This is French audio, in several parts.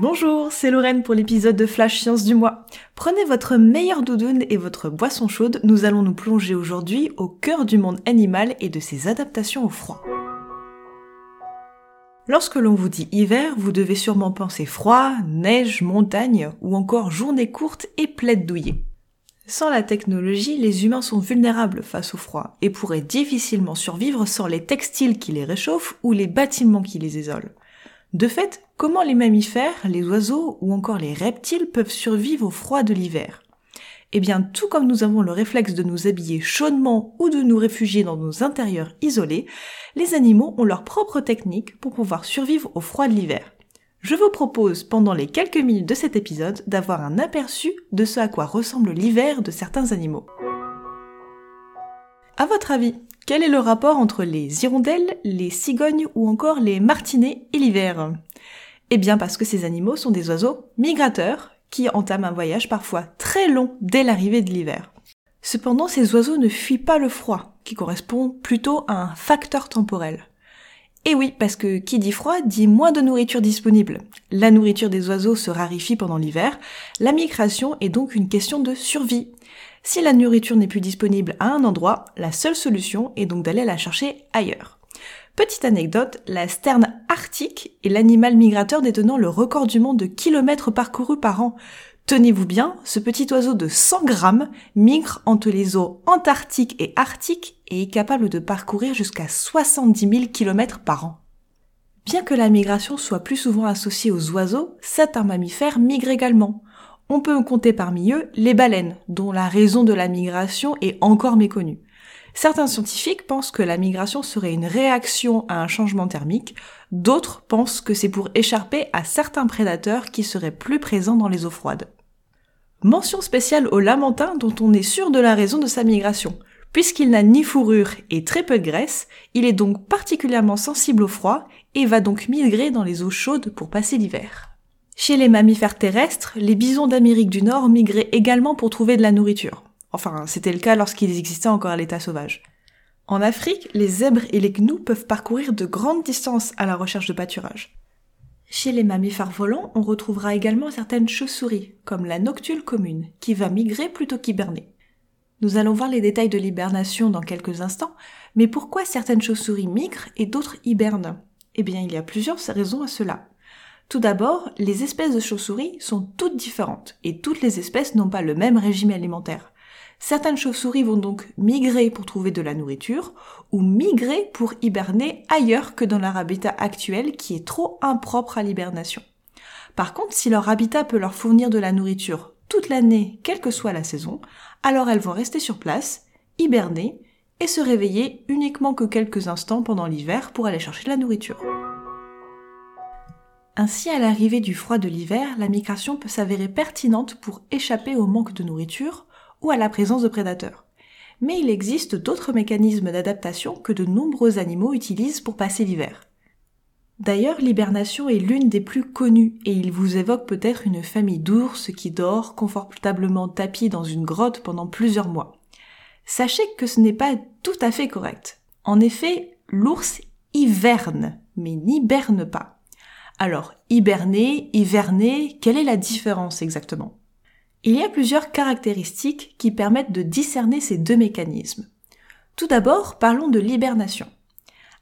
Bonjour, c'est Lorraine pour l'épisode de Flash Science du mois. Prenez votre meilleure doudoune et votre boisson chaude, nous allons nous plonger aujourd'hui au cœur du monde animal et de ses adaptations au froid. Lorsque l'on vous dit hiver, vous devez sûrement penser froid, neige, montagne ou encore journée courte et plaide douillée. Sans la technologie, les humains sont vulnérables face au froid et pourraient difficilement survivre sans les textiles qui les réchauffent ou les bâtiments qui les isolent. De fait, comment les mammifères, les oiseaux ou encore les reptiles peuvent survivre au froid de l'hiver? Eh bien, tout comme nous avons le réflexe de nous habiller chaudement ou de nous réfugier dans nos intérieurs isolés, les animaux ont leur propre technique pour pouvoir survivre au froid de l'hiver. Je vous propose, pendant les quelques minutes de cet épisode, d'avoir un aperçu de ce à quoi ressemble l'hiver de certains animaux. À votre avis, quel est le rapport entre les hirondelles, les cigognes ou encore les martinets et l'hiver? Eh bien parce que ces animaux sont des oiseaux migrateurs qui entament un voyage parfois très long dès l'arrivée de l'hiver. Cependant, ces oiseaux ne fuient pas le froid, qui correspond plutôt à un facteur temporel. Et oui, parce que qui dit froid dit moins de nourriture disponible. La nourriture des oiseaux se raréfie pendant l'hiver, la migration est donc une question de survie. Si la nourriture n'est plus disponible à un endroit, la seule solution est donc d'aller la chercher ailleurs. Petite anecdote, la sterne arctique est l'animal migrateur détenant le record du monde de kilomètres parcourus par an. Tenez-vous bien, ce petit oiseau de 100 grammes migre entre les eaux antarctiques et arctiques et est capable de parcourir jusqu'à 70 000 km par an. Bien que la migration soit plus souvent associée aux oiseaux, certains mammifères migrent également. On peut compter parmi eux les baleines, dont la raison de la migration est encore méconnue. Certains scientifiques pensent que la migration serait une réaction à un changement thermique, d'autres pensent que c'est pour écharper à certains prédateurs qui seraient plus présents dans les eaux froides. Mention spéciale au lamentin dont on est sûr de la raison de sa migration. Puisqu'il n'a ni fourrure et très peu de graisse, il est donc particulièrement sensible au froid et va donc migrer dans les eaux chaudes pour passer l'hiver. Chez les mammifères terrestres, les bisons d'Amérique du Nord migraient également pour trouver de la nourriture. Enfin, c'était le cas lorsqu'ils existaient encore à l'état sauvage. En Afrique, les zèbres et les gnous peuvent parcourir de grandes distances à la recherche de pâturage. Chez les mammifères volants, on retrouvera également certaines chauves-souris, comme la noctule commune, qui va migrer plutôt qu'hiberner. Nous allons voir les détails de l'hibernation dans quelques instants, mais pourquoi certaines chauves-souris migrent et d'autres hibernent? Eh bien, il y a plusieurs raisons à cela. Tout d'abord, les espèces de chauves-souris sont toutes différentes et toutes les espèces n'ont pas le même régime alimentaire. Certaines chauves-souris vont donc migrer pour trouver de la nourriture ou migrer pour hiberner ailleurs que dans leur habitat actuel qui est trop impropre à l'hibernation. Par contre, si leur habitat peut leur fournir de la nourriture toute l'année, quelle que soit la saison, alors elles vont rester sur place, hiberner et se réveiller uniquement que quelques instants pendant l'hiver pour aller chercher de la nourriture. Ainsi, à l'arrivée du froid de l'hiver, la migration peut s'avérer pertinente pour échapper au manque de nourriture ou à la présence de prédateurs. Mais il existe d'autres mécanismes d'adaptation que de nombreux animaux utilisent pour passer l'hiver. D'ailleurs, l'hibernation est l'une des plus connues et il vous évoque peut-être une famille d'ours qui dort confortablement tapis dans une grotte pendant plusieurs mois. Sachez que ce n'est pas tout à fait correct. En effet, l'ours hiverne, mais n'hiberne pas. Alors, hiberner, hiverner, quelle est la différence exactement? Il y a plusieurs caractéristiques qui permettent de discerner ces deux mécanismes. Tout d'abord, parlons de l'hibernation.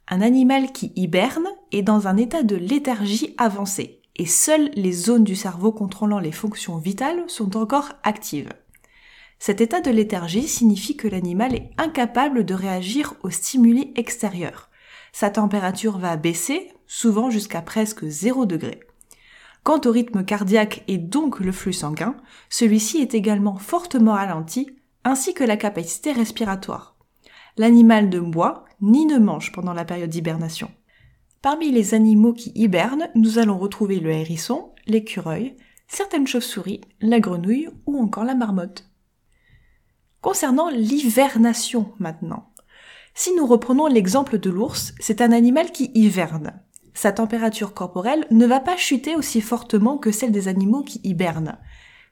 Un animal qui hiberne est dans un état de léthargie avancée et seules les zones du cerveau contrôlant les fonctions vitales sont encore actives. Cet état de léthargie signifie que l'animal est incapable de réagir aux stimuli extérieurs. Sa température va baisser, souvent jusqu'à presque 0 degré. Quant au rythme cardiaque et donc le flux sanguin, celui-ci est également fortement ralenti, ainsi que la capacité respiratoire. L'animal ne boit ni ne mange pendant la période d'hibernation. Parmi les animaux qui hibernent, nous allons retrouver le hérisson, l'écureuil, certaines chauves-souris, la grenouille ou encore la marmotte. Concernant l'hivernation maintenant, Si nous reprenons l'exemple de l'ours, c'est un animal qui hiverne. Sa température corporelle ne va pas chuter aussi fortement que celle des animaux qui hibernent.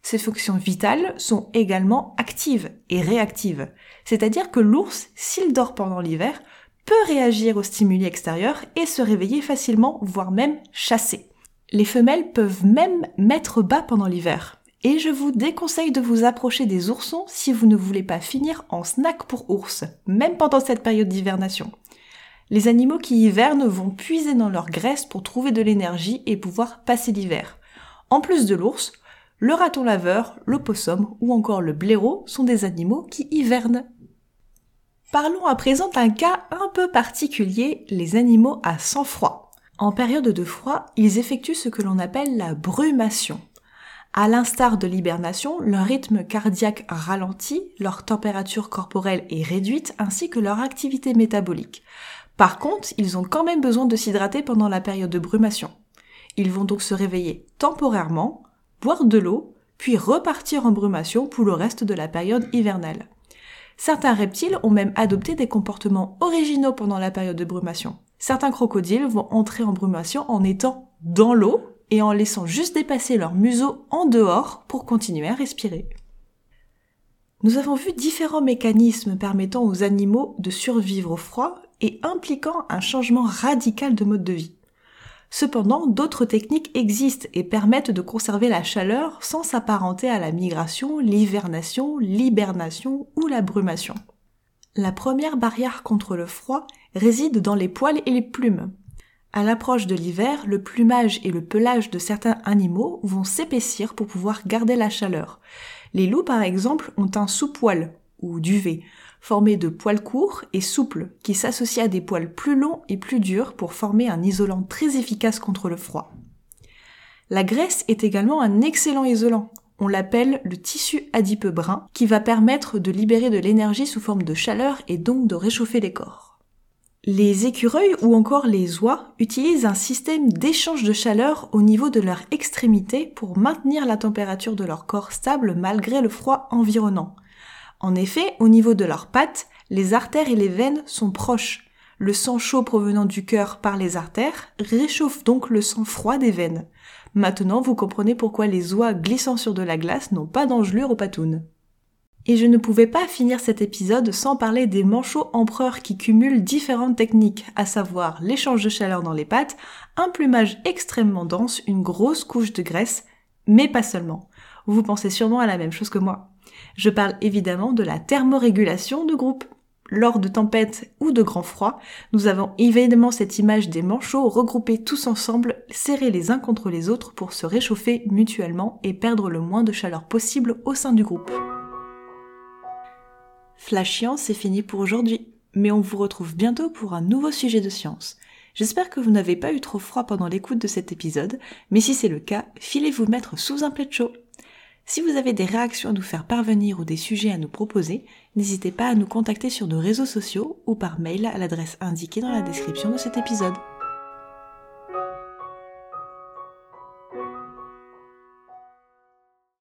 Ses fonctions vitales sont également actives et réactives. C'est-à-dire que l'ours, s'il dort pendant l'hiver, peut réagir aux stimuli extérieurs et se réveiller facilement, voire même chasser. Les femelles peuvent même mettre bas pendant l'hiver. Et je vous déconseille de vous approcher des oursons si vous ne voulez pas finir en snack pour ours, même pendant cette période d'hivernation. Les animaux qui hivernent vont puiser dans leur graisse pour trouver de l'énergie et pouvoir passer l'hiver. En plus de l'ours, le raton laveur, l'opossum ou encore le blaireau sont des animaux qui hivernent. Parlons à présent d'un cas un peu particulier, les animaux à sang froid. En période de froid, ils effectuent ce que l'on appelle la brumation. À l'instar de l'hibernation, leur rythme cardiaque ralentit, leur température corporelle est réduite ainsi que leur activité métabolique. Par contre, ils ont quand même besoin de s'hydrater pendant la période de brumation. Ils vont donc se réveiller temporairement, boire de l'eau, puis repartir en brumation pour le reste de la période hivernale. Certains reptiles ont même adopté des comportements originaux pendant la période de brumation. Certains crocodiles vont entrer en brumation en étant dans l'eau et en laissant juste dépasser leur museau en dehors pour continuer à respirer. Nous avons vu différents mécanismes permettant aux animaux de survivre au froid et impliquant un changement radical de mode de vie. Cependant, d'autres techniques existent et permettent de conserver la chaleur sans s'apparenter à la migration, l'hivernation, l'hibernation ou la brumation. La première barrière contre le froid réside dans les poils et les plumes. À l'approche de l'hiver, le plumage et le pelage de certains animaux vont s'épaissir pour pouvoir garder la chaleur. Les loups, par exemple, ont un sous-poil, ou duvet, formé de poils courts et souples, qui s'associent à des poils plus longs et plus durs pour former un isolant très efficace contre le froid. La graisse est également un excellent isolant. On l'appelle le tissu adipeux brun, qui va permettre de libérer de l'énergie sous forme de chaleur et donc de réchauffer les corps. Les écureuils ou encore les oies utilisent un système d'échange de chaleur au niveau de leur extrémité pour maintenir la température de leur corps stable malgré le froid environnant. En effet, au niveau de leurs pattes, les artères et les veines sont proches. Le sang chaud provenant du cœur par les artères réchauffe donc le sang froid des veines. Maintenant, vous comprenez pourquoi les oies glissant sur de la glace n'ont pas d'engelure aux patounes. Et je ne pouvais pas finir cet épisode sans parler des manchots empereurs qui cumulent différentes techniques, à savoir l'échange de chaleur dans les pattes, un plumage extrêmement dense, une grosse couche de graisse, mais pas seulement. Vous pensez sûrement à la même chose que moi. Je parle évidemment de la thermorégulation de groupe. Lors de tempêtes ou de grands froids, nous avons évidemment cette image des manchots regroupés tous ensemble, serrés les uns contre les autres pour se réchauffer mutuellement et perdre le moins de chaleur possible au sein du groupe. Flash Science, c'est fini pour aujourd'hui, mais on vous retrouve bientôt pour un nouveau sujet de science. J'espère que vous n'avez pas eu trop froid pendant l'écoute de cet épisode, mais si c'est le cas, filez vous mettre sous un plaid chaud. Si vous avez des réactions à nous faire parvenir ou des sujets à nous proposer, n'hésitez pas à nous contacter sur nos réseaux sociaux ou par mail à l'adresse indiquée dans la description de cet épisode.